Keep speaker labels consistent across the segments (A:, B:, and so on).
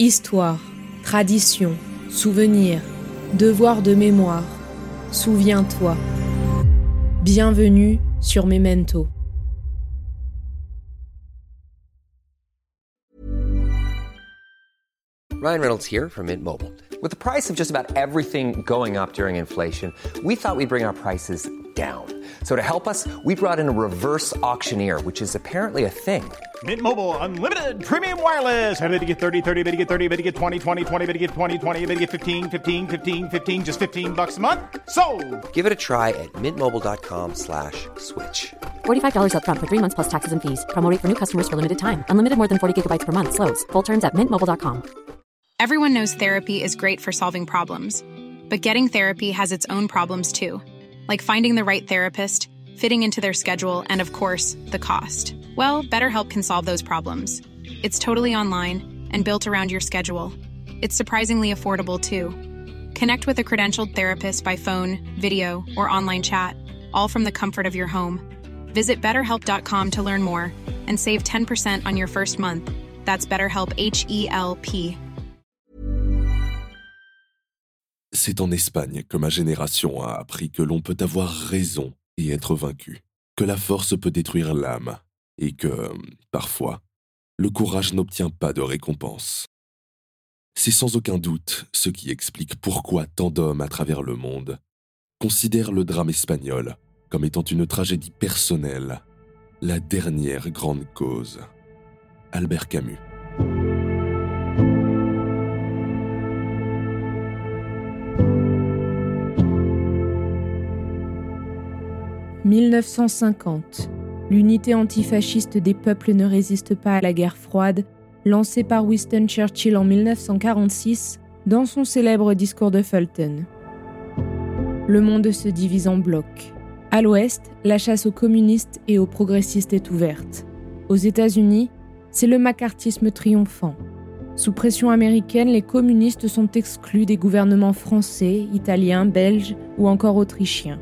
A: Histoire, tradition, souvenir, devoir de mémoire. Souviens-toi. Bienvenue sur Memento.
B: Ryan Reynolds here from Mint Mobile. With the price of just about everything going up during inflation, we thought we'd bring our prices down. So to help us, we brought in a reverse auctioneer, which is apparently a thing.
C: Mint Mobile unlimited premium wireless. Ready to get 30, 30, bit to get 30, bit to get 20, 20, 20, bit to get 20, 20, bit to get 15, 15, 15, 15 just 15 bucks a month. So,
B: Give it a try at mintmobile.com slash switch.
D: $45 upfront for three months plus taxes and fees. Promo for new customers for limited time. Unlimited more than 40 gigabytes per month. Slows. Full terms at mintmobile.com.
E: Everyone knows therapy is great for solving problems, but getting therapy has its own problems too, like finding the right therapist, fitting into their schedule, and of course, the cost. Well, BetterHelp can solve those problems. It's totally online and built around your schedule. It's surprisingly affordable too. Connect with a credentialed therapist by phone, video, or online chat, all from the comfort of your home. Visit betterhelp.com to learn more and save 10% on your first month. That's BetterHelp H E L P.
F: C'est en Espagne que ma génération a appris que l'on peut avoir raison et être vaincu, que la force peut détruire l'âme, et que, parfois, le courage n'obtient pas de récompense. C'est sans aucun doute ce qui explique pourquoi tant d'hommes à travers le monde considèrent le drame espagnol comme étant une tragédie personnelle, la dernière grande cause. Albert Camus.
A: 1950. L'unité antifasciste des peuples ne résiste pas à la guerre froide, lancée par Winston Churchill en 1946 dans son célèbre discours de Fulton. Le monde se divise en blocs. À l'ouest, la chasse aux communistes et aux progressistes est ouverte. Aux États-Unis, c'est le macartisme triomphant. Sous pression américaine, les communistes sont exclus des gouvernements français, italiens, belges ou encore autrichiens.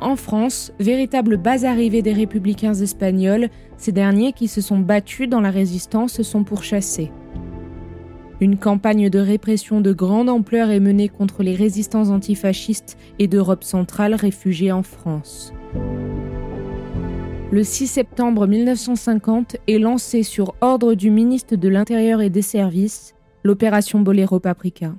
A: En France, véritable base arrivée des républicains espagnols, ces derniers qui se sont battus dans la résistance sont pourchassés. Une campagne de répression de grande ampleur est menée contre les résistants antifascistes et d'Europe centrale réfugiés en France. Le 6 septembre 1950 est lancée sur ordre du ministre de l'Intérieur et des Services l'opération Bolero Paprika.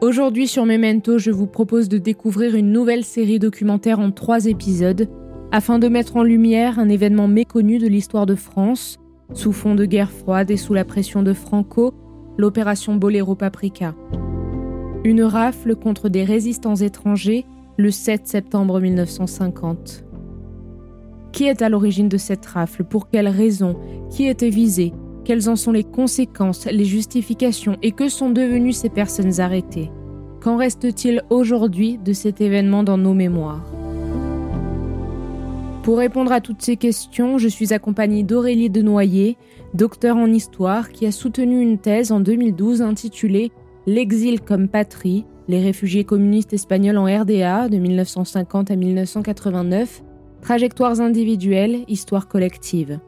A: Aujourd'hui sur Memento, je vous propose de découvrir une nouvelle série documentaire en trois épisodes afin de mettre en lumière un événement méconnu de l'histoire de France, sous fond de guerre froide et sous la pression de Franco, l'opération Bolero Paprika. Une rafle contre des résistants étrangers le 7 septembre 1950. Qui est à l'origine de cette rafle? Pour quelles raisons Qui était visé? Quelles en sont les conséquences, les justifications et que sont devenues ces personnes arrêtées Qu'en reste-t-il aujourd'hui de cet événement dans nos mémoires? Pour répondre à toutes ces questions, je suis accompagnée d'Aurélie Denoyer, docteur en histoire, qui a soutenu une thèse en 2012 intitulée L'exil comme patrie, les réfugiés communistes espagnols en RDA de 1950 à 1989, trajectoires individuelles, histoire collective.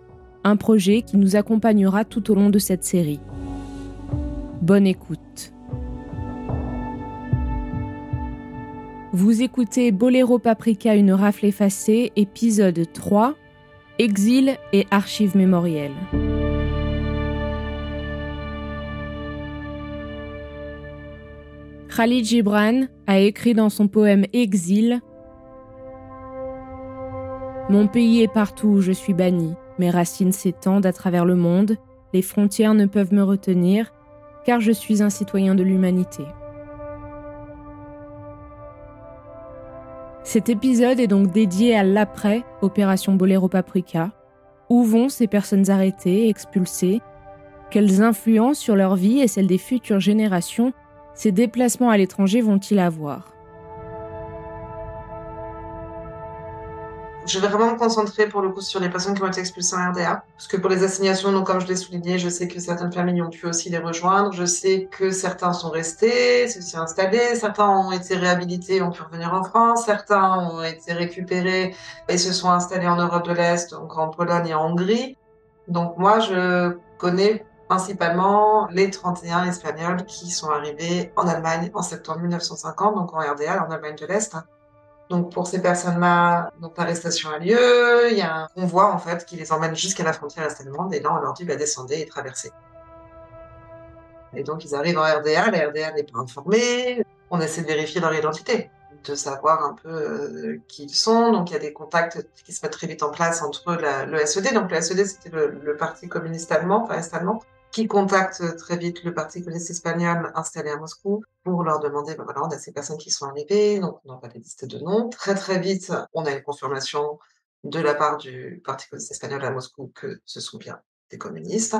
A: Un projet qui nous accompagnera tout au long de cette série. Bonne écoute. Vous écoutez Boléro Paprika, une rafle effacée, épisode 3, Exil et archives mémorielles. Khalid Gibran a écrit dans son poème Exil Mon pays est partout où je suis banni, mes racines s'étendent à travers le monde, les frontières ne peuvent me retenir, car je suis un citoyen de l'humanité. Cet épisode est donc dédié à l'après Opération Bolero Paprika. Où vont ces personnes arrêtées, expulsées? Quelles influences sur leur vie et celle des futures générations? Ces déplacements à l'étranger vont-ils avoir?
G: Je vais vraiment me concentrer pour le coup sur les personnes qui ont été expulsées en RDA. Parce que pour les assignations, donc, comme je l'ai souligné, je sais que certaines familles ont pu aussi les rejoindre. Je sais que certains sont restés, se sont installés. Certains ont été réhabilités, ont pu revenir en France. Certains ont été récupérés et se sont installés en Europe de l'Est, donc en Pologne et en Hongrie. Donc moi, je connais principalement les 31 Espagnols qui sont arrivés en Allemagne en septembre 1950, donc en RDA, en Allemagne de l'Est. Donc pour ces personnes-là, donc l'arrestation a lieu, il y a un convoi en fait qui les emmène jusqu'à la frontière est-allemande et là on leur dit bah, descendez et traversez. Et donc ils arrivent en RDA, la RDA n'est pas informée, on essaie de vérifier leur identité de savoir un peu euh, qui ils sont. Donc il y a des contacts qui se mettent très vite en place entre le SED. Donc le SED, c'était le, le, Parti communiste allemand, enfin est-allemand, qui contacte très vite le Parti communiste espagnol installé à Moscou pour leur demander, ben voilà, on a ces personnes qui sont arrivées, donc on va des listes de noms. Très très vite, on a une confirmation de la part du Parti communiste espagnol à Moscou que ce sont bien des communistes.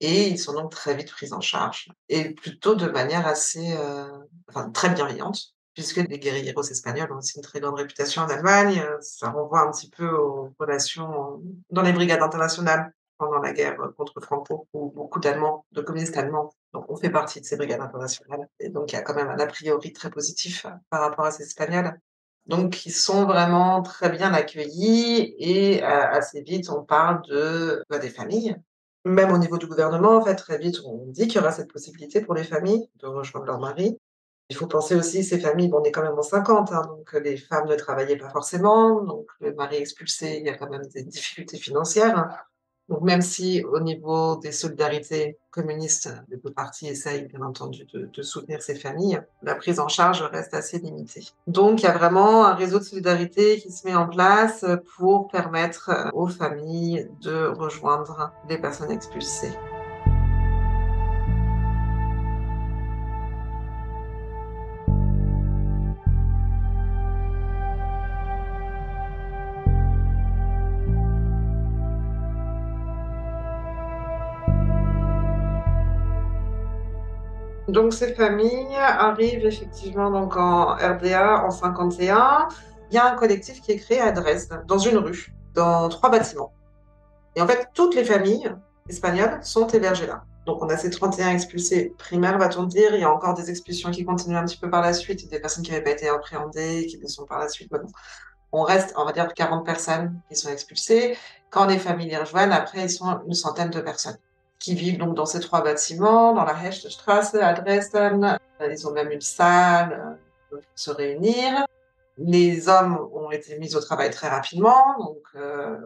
G: Et ils sont donc très vite pris en charge, et plutôt de manière assez, euh, enfin, très bienveillante puisque les guérilleros espagnols ont aussi une très grande réputation en Allemagne. Euh, ça renvoie un petit peu aux relations dans les brigades internationales pendant la guerre contre Franco, où beaucoup d'Allemands, de communistes allemands, donc on fait partie de ces brigades internationales. Et donc il y a quand même un a priori très positif par rapport à ces Espagnols. Donc ils sont vraiment très bien accueillis et euh, assez vite on parle de bah, des familles. Même au niveau du gouvernement, en fait, très vite on dit qu'il y aura cette possibilité pour les familles de rejoindre leur mari. Il faut penser aussi, ces familles, bon, on est quand même en 50, hein, donc les femmes ne travaillaient pas forcément, donc le mari expulsé, il y a quand même des difficultés financières. Hein. Donc même si au niveau des solidarités communistes, les deux partis essayent bien entendu de, de, soutenir ces familles, la prise en charge reste assez limitée. Donc il y a vraiment un réseau de solidarité qui se met en place pour permettre aux familles de rejoindre les personnes expulsées. Donc ces familles arrivent effectivement donc en RDA en 51. Il y a un collectif qui est créé à Dresde, dans une rue, dans trois bâtiments. Et en fait, toutes les familles espagnoles sont hébergées là. Donc on a ces 31 expulsés primaires, va-t-on dire. Il y a encore des expulsions qui continuent un petit peu par la suite, des personnes qui n'avaient pas été appréhendées, qui le sont par la suite. Bon, on reste, on va dire, 40 personnes qui sont expulsées. Quand les familles les rejoignent, après, ils sont une centaine de personnes qui vivent donc dans ces trois bâtiments, dans la Hechtstraße à Dresden. Ils ont même une salle euh, pour se réunir. Les hommes ont été mis au travail très rapidement, donc euh,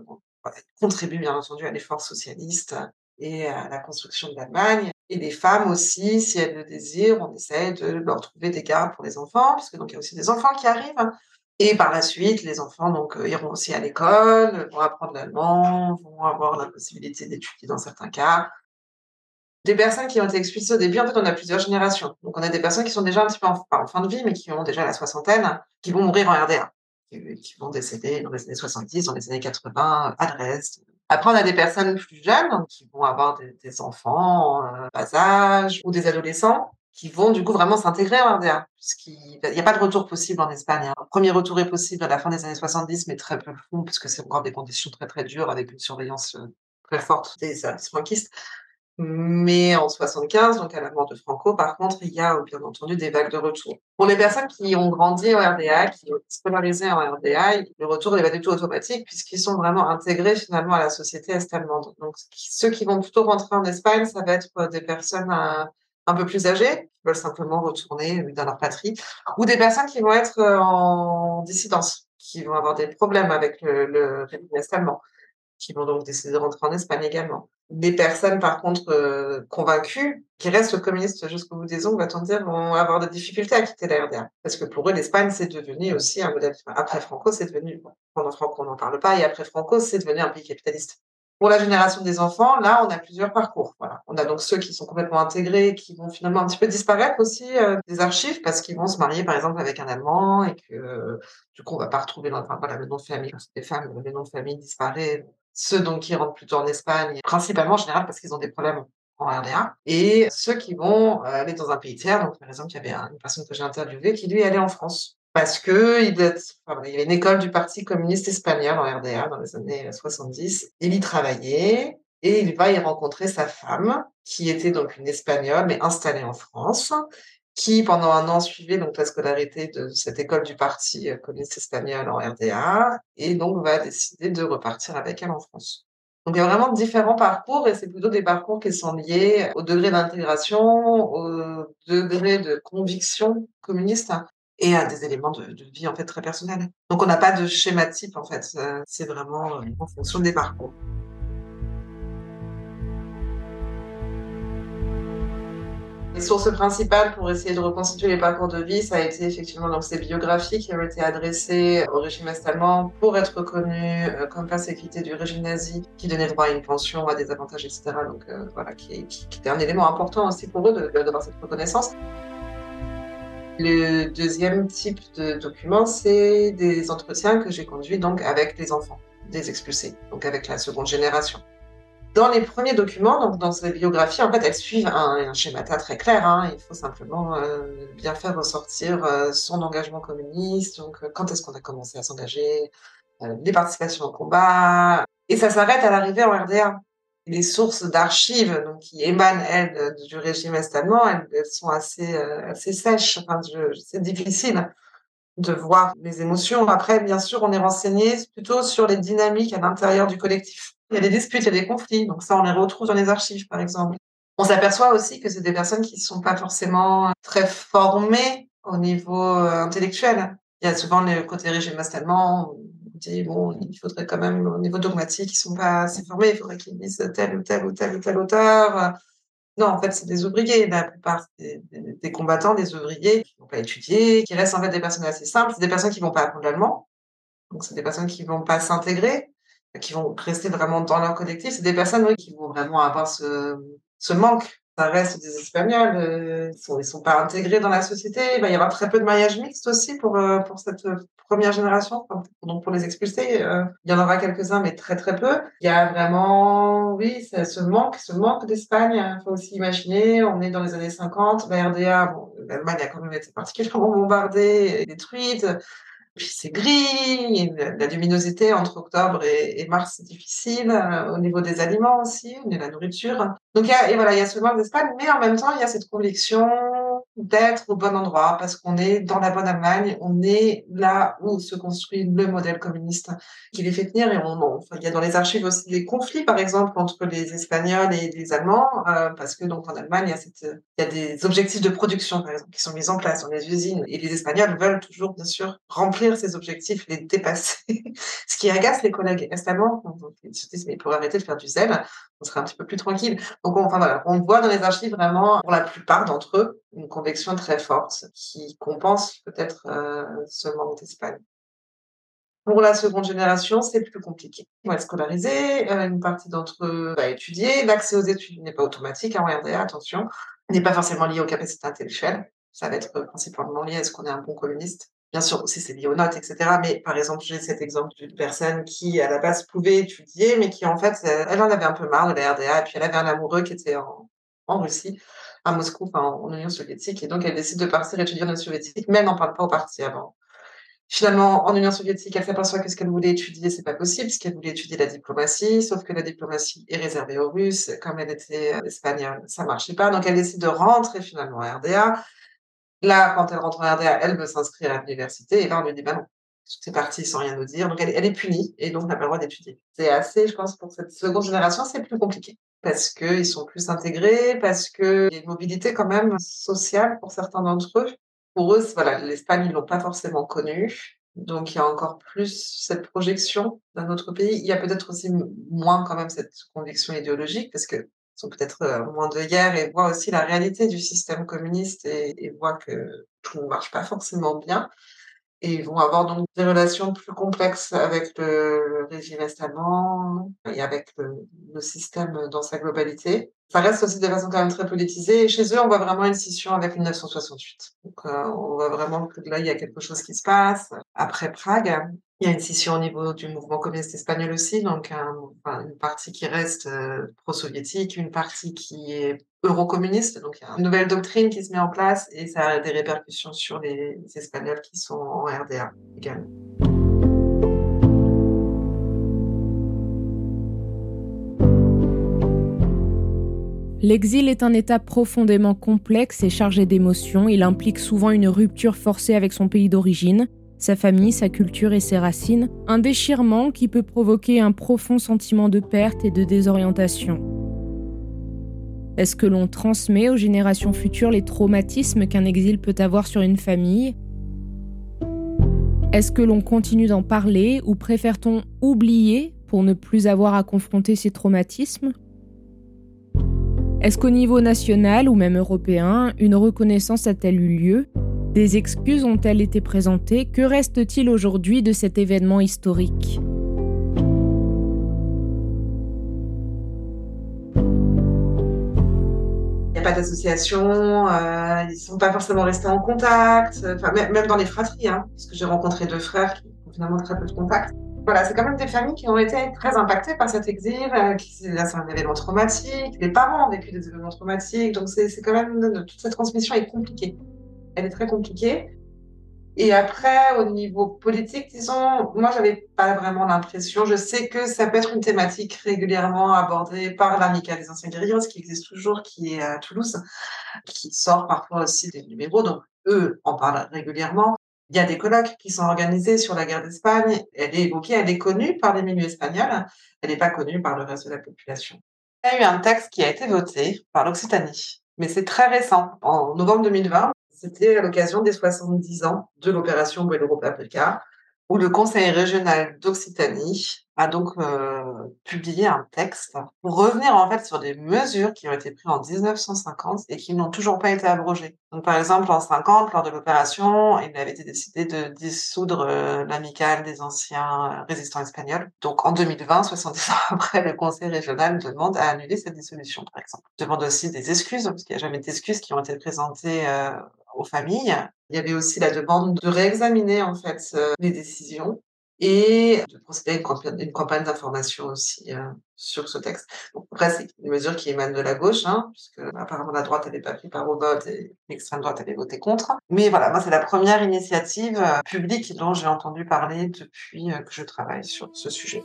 G: contribuent bien entendu à l'effort socialiste et à la construction de l'Allemagne. Et les femmes aussi, si elles le désirent, on essaie de leur trouver des gardes pour les enfants, puisque donc il y a aussi des enfants qui arrivent. Et par la suite, les enfants donc euh, iront aussi à l'école, vont apprendre l'allemand, vont avoir la possibilité d'étudier dans certains cas, des personnes qui ont été expulsées au début, en fait, on a plusieurs générations. Donc, on a des personnes qui sont déjà un petit peu en, fin de vie, mais qui ont déjà la soixantaine, qui vont mourir en RDA, qui, vont décéder dans les années 70, dans les années 80, à Dresde. Après, on a des personnes plus jeunes qui vont avoir des, enfants, euh, bas âge, ou des adolescents qui vont du coup vraiment s'intégrer en RDA, puisqu'il n'y a pas de retour possible en Espagne. Un premier retour est possible à la fin des années 70, mais très peu fond, puisque c'est encore des conditions très très dures avec une surveillance euh, très forte des franquistes. Mais en 75, donc à la mort de Franco, par contre, il y a bien entendu des vagues de retour. Pour les personnes qui ont grandi en RDA, qui ont scolarisé en RDA, le retour n'est pas du tout automatique puisqu'ils sont vraiment intégrés finalement à la société est-allemande. Donc ceux qui vont plutôt rentrer en Espagne, ça va être des personnes euh, un peu plus âgées, qui veulent simplement retourner dans leur patrie, ou des personnes qui vont être euh, en dissidence, qui vont avoir des problèmes avec le, le régime est-allemand qui vont donc décider de rentrer en Espagne également. Des personnes, par contre, euh, convaincues, qui restent communistes jusqu'au bout des ongles, va-t-on dire, vont avoir des difficultés à quitter la RDA. Parce que pour eux, l'Espagne, c'est devenu aussi un modèle. Après Franco, c'est devenu, pendant Franco, on n'en parle pas, et après Franco, c'est devenu un pays capitaliste. Pour la génération des enfants, là, on a plusieurs parcours. Voilà. On a donc ceux qui sont complètement intégrés, qui vont finalement un petit peu disparaître aussi euh, des archives parce qu'ils vont se marier, par exemple, avec un Allemand et que du coup, on va pas retrouver enfin, voilà, le nom de famille. Des femmes, le nom de famille disparaît ceux donc qui rentrent plutôt en Espagne, principalement en général parce qu'ils ont des problèmes en RDA, et ceux qui vont euh, aller dans un pays tiers. Donc, par exemple, il y avait une personne que j'ai interviewée qui, lui, allait en France parce que il, y avait une école du Parti communiste espagnol en RDA dans les années 70. Il y travaillait et il va y rencontrer sa femme, qui était donc une Espagnole, mais installée en France, qui pendant un an suivait donc la scolarité de cette école du parti euh, communiste espagnol en RDA et donc va décider de repartir avec elle en France. Donc il y a vraiment différents parcours et c'est plutôt des parcours qui sont liés au degré d'intégration, au degré de conviction communiste et à des éléments de, vie en fait très personnels. Donc on n'a pas de schéma type en fait, c'est vraiment en fonction des parcours. Les sources principales pour essayer de reconstituer les parcours de vie, ça a été effectivement donc ces biographies qui ont été adressées au régime est-allemand pour être reconnues euh, comme persécutés du régime nazi, qui donnait droit à une pension, à des avantages, etc. Donc euh, voilà, qui, était un élément important aussi pour eux d'avoir cette reconnaissance. Le deuxième type de document, c'est des entretiens que j'ai conduits donc avec les enfants des expulsés, donc avec la seconde génération. Dans les premiers documents, donc dans ces biographies, en fait, elles suivent un, un schéma très clair. Hein. Il faut simplement euh, bien faire ressortir euh, son engagement communiste. Donc, euh, quand est-ce qu'on a commencé à s'engager, les participations au combat, et ça s'arrête à l'arrivée en RDA. Les sources d'archives, donc qui émanent elles du régime est-allemand, elles, elles, sont assez assez sèches. Enfin, c'est difficile de voir les émotions. Après, bien sûr, on est renseigné plutôt sur les dynamiques à l'intérieur du collectif. Il y a des disputes, il y a des conflits. Donc ça, on les retrouve dans les archives, par exemple. On s'aperçoit aussi que c'est des personnes qui ne sont pas forcément très formées au niveau euh, intellectuel. Il y a souvent le côté régime allemand, on dit, bon, il faudrait quand même, au niveau dogmatique, ils sont pas assez formés, il faudrait qu'ils lisent tel ou tel ou tel ou tel auteur. Non, en fait, c'est des ouvriers. La plupart des, des, combattants, des ouvriers qui vont pas étudier, qui restent en fait des personnes assez simples. C'est des personnes qui vont pas apprendre l'allemand. Donc, c'est des personnes qui vont pas s'intégrer qui vont rester vraiment dans leur collectif. C'est des personnes oui, qui vont vraiment avoir ce, manque. Ça reste des Espagnols, euh, ils ils sont pas intégrés dans la société. Il va y avoir très peu de mariage mixte aussi pour euh, cette première génération, donc pour les expulsés. Euh, il y en aura quelques-uns, mais très très peu. Il y a vraiment, oui, ce manque, ce manque d'Espagne. Il faut aussi imaginer, on est dans les années 50, la RDA, bon, l'Allemagne a quand même été particulièrement bombardée détruite. Puis c'est gris, la luminosité entre octobre et, mars c'est difficile, euh, au niveau des aliments aussi, de la nourriture. Donc il y a, et voilà, il y a ce manque d'Espagne, mais en même temps il y a cette conviction d'être au bon endroit parce qu'on est dans la bonne Allemagne, on est là où se construit le modèle communiste qui les fait tenir. Et on, il y a dans les archives aussi des conflits par exemple entre les Espagnols et les Allemands euh, parce que donc en Allemagne il y a cette, il y a des objectifs de production par exemple qui sont mis en place dans les usines. Et les Espagnols veulent toujours bien sûr remplir ces objectifs, les dépasser, ce qui agace les collègues. Allemands. Ils se disent mais pour arrêter de faire du zèle, on serait un petit peu plus tranquille. Donc, on, enfin voilà, on voit dans les archives vraiment, pour la plupart d'entre eux, une conviction très forte qui compense peut-être euh, ce manque d'Espagne. Pour la seconde génération, c'est plus compliqué. On va être scolarisé, euh, une partie d'entre eux va étudier. L'accès aux études n'est pas automatique en RDA, attention, n'est pas forcément lié aux capacités intellectuelles. Ça va être principalement lié à ce qu'on est un bon communiste. Bien sûr, aussi, c'est lié aux notes, etc. Mais par exemple, j'ai cet exemple d'une personne qui, à la base, pouvait étudier, mais qui, en fait, elle en avait un peu marre de la RDA. Et puis, elle avait un amoureux qui était en, Russie, à Moscou, en Union soviétique. Et donc, elle décide de partir étudier en Union soviétique, mais elle n'en parle pas au parti avant. Finalement, en Union soviétique, elle s'aperçoit que ce qu'elle voulait étudier, c'est pas possible, parce qu'elle voulait étudier la diplomatie, sauf que la diplomatie est réservée aux Russes. Comme elle était euh, espagnole, ça marchait pas. Donc, elle décide de rentrer finalement à RDA. Là, quand elle rentre en RDA, elle veut s'inscrire à l'université et là, on lui dit, bah non, c'est parti sans rien nous dire. Donc, elle, est punie et donc n'a pas le droit d'étudier. C'est assez, je pense, pour cette seconde génération, c'est plus compliqué parce qu'ils sont plus intégrés, parce qu'il y a une mobilité quand même sociale pour certains d'entre eux. Pour eux, voilà, l'Espagne, ils l'ont pas forcément connue. Donc, il y a encore plus cette projection d'un autre pays. Il y a peut-être aussi moins quand même cette conviction idéologique parce que sont peut-être euh, moins de guerre et voient aussi la réalité du système communiste et, voient que tout ne marche pas forcément bien. Et ils vont avoir donc des relations plus complexes avec le, régime est-allemand et avec le, le, système dans sa globalité. Ça reste aussi des façons quand même très politisées. Et chez eux, on voit vraiment une scission avec 1968. Donc, euh, on voit vraiment que là, il y a quelque chose qui se passe. Après Prague, il y a une scission au niveau du mouvement communiste espagnol aussi, donc enfin, une partie qui reste euh, pro-soviétique, une partie qui est euro-communiste, donc il y a une nouvelle doctrine qui se met en place et ça a des répercussions sur les Espagnols qui sont en RDA également.
A: L'exil est un état profondément complexe et chargé d'émotions. Il implique souvent une rupture forcée avec son pays d'origine, sa famille, sa culture et ses racines, un déchirement qui peut provoquer un profond sentiment de perte et de désorientation. Est-ce que l'on transmet aux générations futures les traumatismes qu'un exil peut avoir sur une famille? Est-ce que l'on continue d'en parler ou préfère-t-on oublier pour ne plus avoir à confronter ces traumatismes? Est-ce qu'au niveau national ou même européen, une reconnaissance a-t-elle eu lieu? Des excuses ont-elles été présentées? Que reste-t-il aujourd'hui de cet événement historique?
G: Il n'y a pas d'association, euh, ils ne sont pas forcément restés en contact, enfin, même dans les fratries, hein, parce que j'ai rencontré deux frères qui ont finalement très peu de contact voilà, c'est quand même des familles qui ont été très impactées par cet exil. Euh, c'est un événement traumatique. Les parents ont vécu des événements traumatiques. Donc, c'est quand même. Toute cette transmission est compliquée. Elle est très compliquée. Et après, au niveau politique, disons, moi, j'avais pas vraiment l'impression. Je sais que ça peut être une thématique régulièrement abordée par l'Amicale des anciens guerriers, qui existe toujours, qui est à Toulouse, qui sort parfois aussi des numéros. Donc, eux en parlent régulièrement. Il y a des colloques qui sont organisés sur la guerre d'Espagne. Elle est évoquée, elle est connue par les milieux espagnols. Elle n'est pas connue par le reste de la population. Il y a eu un texte qui a été voté par l'Occitanie, mais c'est très récent. En novembre 2020, c'était à l'occasion des 70 ans de l'opération Buelo Paprika, où le Conseil régional d'Occitanie a donc euh, publié un texte pour revenir en fait sur des mesures qui ont été prises en 1950 et qui n'ont toujours pas été abrogées. Donc par exemple en 50, lors de l'opération, il avait été décidé de dissoudre euh, l'amicale des anciens résistants espagnols. Donc en 2020, 70 ans après, le Conseil régional demande à annuler cette dissolution, par exemple. demande aussi des excuses parce qu'il n'y a jamais d'excuses qui ont été présentées euh, aux familles. Il y avait aussi la demande de réexaminer en fait euh, les décisions et de procéder à une campagne, d'information aussi euh, sur ce texte. Donc, après, c'est une mesure qui émane de la gauche, hein, puisque apparemment la droite n'avait pas pris part au vote et l'extrême droite avait voté contre. Mais voilà, moi, c'est la première initiative euh, publique dont j'ai entendu parler depuis que je travaille sur ce sujet.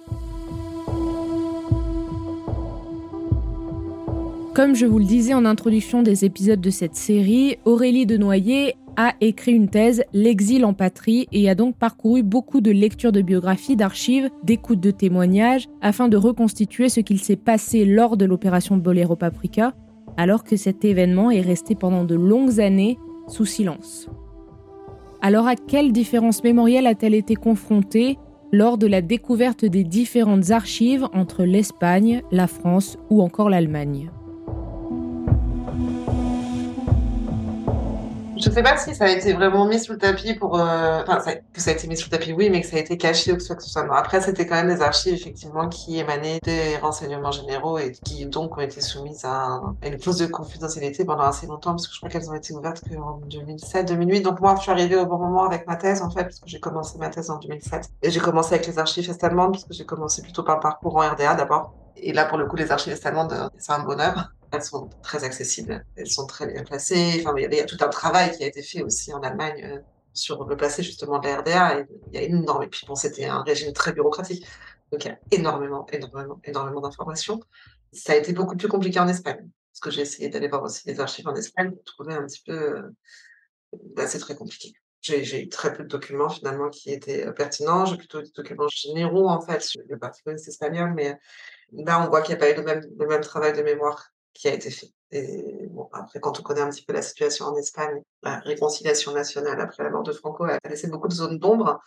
A: Comme je vous le disais en introduction des épisodes de cette série, Aurélie Denoyer a écrit une thèse, L'exil en patrie, et a donc parcouru beaucoup de lectures de biographies, d'archives, d'écoutes de témoignages, afin de reconstituer ce qu'il s'est passé lors de l'opération Bolero Paprika, alors que cet événement est resté pendant de longues années sous silence. Alors à quelle différence mémorielle a-t-elle été confrontée lors de la découverte des différentes archives entre l'Espagne, la France ou encore l'Allemagne?
G: Je ne sais pas si ça a été vraiment mis sous le tapis pour. Euh, enfin, que ça a été mis sous le tapis, oui, mais que ça a été caché ou que ce soit. Après, c'était quand même des archives, effectivement, qui émanaient des renseignements généraux et qui, donc, ont été soumises à, une clause de confidentialité pendant assez longtemps, parce que je crois qu'elles ont été ouvertes qu'en 2007, 2008. Donc, moi, je suis arrivée au bon moment avec ma thèse, en fait, parce que j'ai commencé ma thèse en 2007. Et j'ai commencé avec les archives est-allemandes, parce que j'ai commencé plutôt par le parcours en RDA d'abord. Et là, pour le coup, les archives est-allemandes, c'est un bonheur elles sont très accessibles, elles sont très bien placées. Enfin, il y, a, tout un travail qui a été fait aussi en Allemagne euh, sur le placé justement de la RDA. Il y a énormément. Et puis bon, c'était un régime très bureaucratique, donc il y a énormément, énormément, énormément d'informations. Ça a été beaucoup plus compliqué en Espagne, parce que j'ai essayé d'aller voir aussi les archives en Espagne pour trouver un petit peu. Euh, bah, c'est très compliqué. J'ai eu très peu de documents finalement qui étaient euh, pertinents. J'ai plutôt des documents généraux en fait sur le Parti communiste espagnol, mais là on voit qu'il n'y a pas eu le même travail de mémoire qui a été fait. Bon, après, quand on connaît un petit peu la situation en Espagne, la réconciliation nationale après la mort de Franco a laissé beaucoup de zones d'ombre.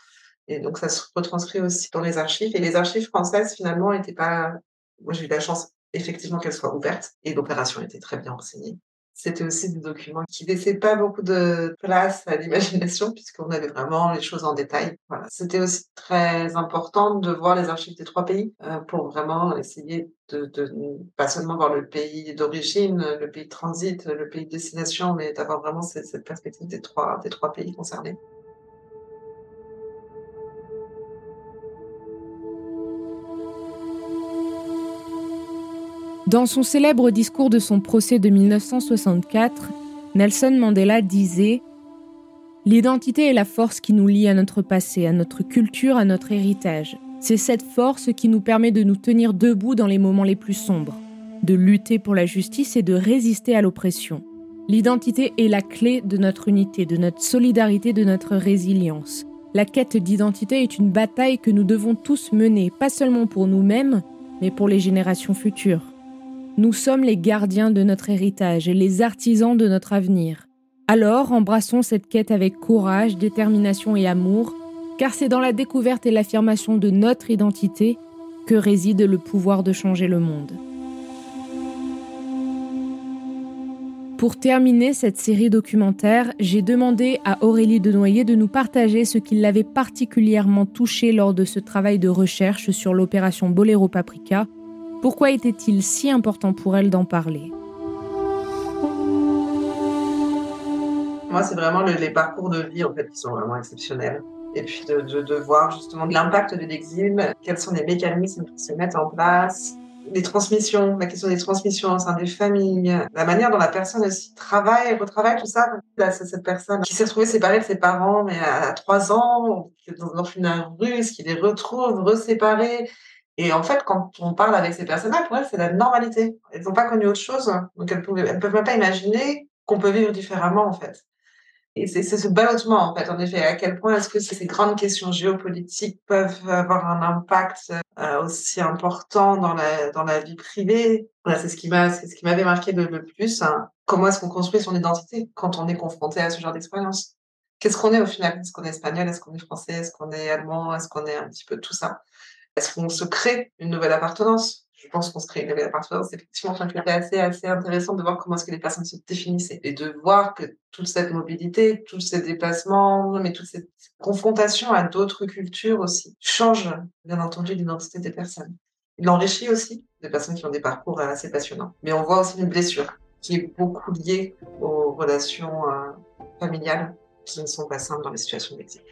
G: Et donc, ça se retranscrit aussi dans les archives. Et les archives françaises, finalement, n'étaient pas. Moi, j'ai eu la chance, effectivement, qu'elles soient ouvertes. Et l'opération était très bien enseignée c'était aussi des documents qui laissaient pas beaucoup de place à l'imagination puisqu'on avait vraiment les choses en détail. Voilà. C'était aussi très important de voir les archives des trois pays euh, pour vraiment essayer de, de, pas seulement voir le pays d'origine, le pays de transit, le pays de destination, mais d'avoir vraiment cette, cette perspective des trois, des trois pays concernés.
A: Dans son célèbre discours de son procès de 1964, Nelson Mandela disait L'identité est la force qui nous lie à notre passé, à notre culture, à notre héritage. C'est cette force qui nous permet de nous tenir debout dans les moments les plus sombres, de lutter pour la justice et de résister à l'oppression. L'identité est la clé de notre unité, de notre solidarité, de notre résilience. La quête d'identité est une bataille que nous devons tous mener, pas seulement pour nous-mêmes, mais pour les générations futures. Nous sommes les gardiens de notre héritage les artisans de notre avenir. Alors embrassons cette quête avec courage, détermination et amour, car c'est dans la découverte et l'affirmation de notre identité que réside le pouvoir de changer le monde. Pour terminer cette série documentaire, j'ai demandé à Aurélie Denoyer de nous partager ce qui l'avait particulièrement touché lors de ce travail de recherche sur l'opération Bolero Paprika. Pourquoi était-il si important pour elle d'en parler?
G: Moi, c'est vraiment les parcours de vie en fait qui sont vraiment exceptionnels et puis de, voir justement l'impact de l'exil, quels sont les mécanismes qui se mettent en place, les transmissions, la question des transmissions au sein des familles, la manière dont la personne aussi travaille, retravaille tout ça. C'est cette personne qui s'est retrouvée séparée de ses parents, mais à trois ans, dans une russe, qui les retrouve reséparés? Et en fait, quand on parle avec ces personnes-là, pour elles, c'est la normalité. Elles n'ont pas connu autre chose, donc elles ne peuvent même pas imaginer qu'on peut vivre différemment, en fait. Et c'est ce ballottement, en fait, en effet, à quel point est-ce que ces grandes questions géopolitiques peuvent avoir un impact euh, aussi important dans la, dans la vie privée? Voilà, c'est ce qui ce qui m'avait marqué le, plus. Hein. Comment est-ce qu'on construit son identité quand on est confronté à ce genre d'expérience? Qu'est-ce qu'on est au final? Est-ce qu'on est espagnol? Est-ce qu'on est français? Est-ce qu'on est allemand? Est-ce qu'on est un petit peu tout ça? Est-ce qu'on se crée une nouvelle appartenance? Je pense qu'on se crée une appartenance. Effectivement, c'était assez, assez intéressant de voir comment est-ce que les personnes se définissaient et de voir que toute cette mobilité, tous ces déplacements, mais toute cette confrontation à d'autres cultures aussi change, bien entendu, l'identité des personnes. Il enrichit aussi des personnes qui ont des parcours assez passionnants. Mais on voit aussi une blessure qui est beaucoup liée aux relations euh, familiales qui ne sont pas simples dans les situations d'exil.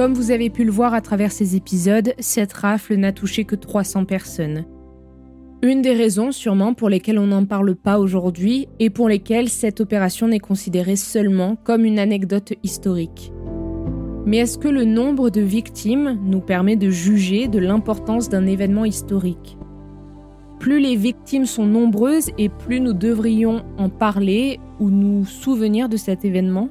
A: Comme vous avez pu le voir à travers ces épisodes, cette rafle n'a touché que 300 personnes. Une des raisons sûrement pour lesquelles on n'en parle pas aujourd'hui et pour lesquelles cette opération n'est considérée seulement comme une anecdote historique. Mais est-ce que le nombre de victimes nous permet de juger de l'importance d'un événement historique? Plus les victimes sont nombreuses et plus nous devrions en parler ou nous souvenir de cet événement?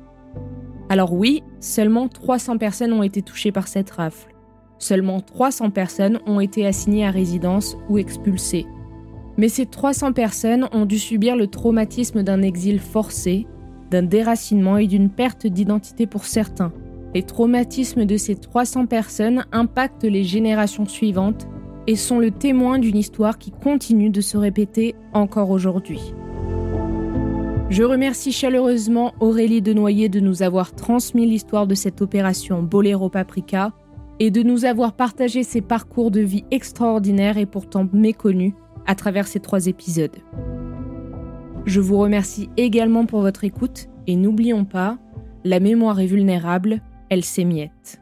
A: Alors oui, seulement 300 personnes ont été touchées par cette rafle. Seulement 300 personnes ont été assignées à résidence ou expulsées. Mais ces 300 personnes ont dû subir le traumatisme d'un exil forcé, d'un déracinement et d'une perte d'identité pour certains. Les traumatismes de ces 300 personnes impactent les générations suivantes et sont le témoin d'une histoire qui continue de se répéter encore aujourd'hui. Je remercie chaleureusement Aurélie Denoyer de nous avoir transmis l'histoire de cette opération Bolero Paprika et de nous avoir partagé ses parcours de vie extraordinaires et pourtant méconnus à travers ces trois épisodes. Je vous remercie également pour votre écoute et n'oublions pas, la mémoire est vulnérable, elle s'émiette.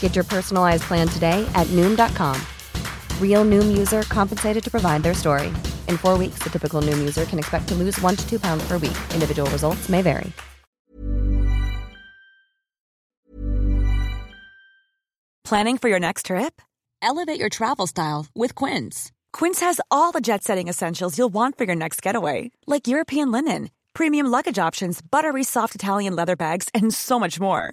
H: Get your personalized plan today at Noom.com. Real Noom user compensated to provide their story. In four weeks, the typical Noom user can expect to lose one to two pounds per week. Individual results may vary.
I: Planning for your next trip? Elevate your travel style with Quince. Quince has all the jet setting essentials you'll want for your next getaway, like European linen, premium luggage options, buttery soft Italian leather bags, and so much more.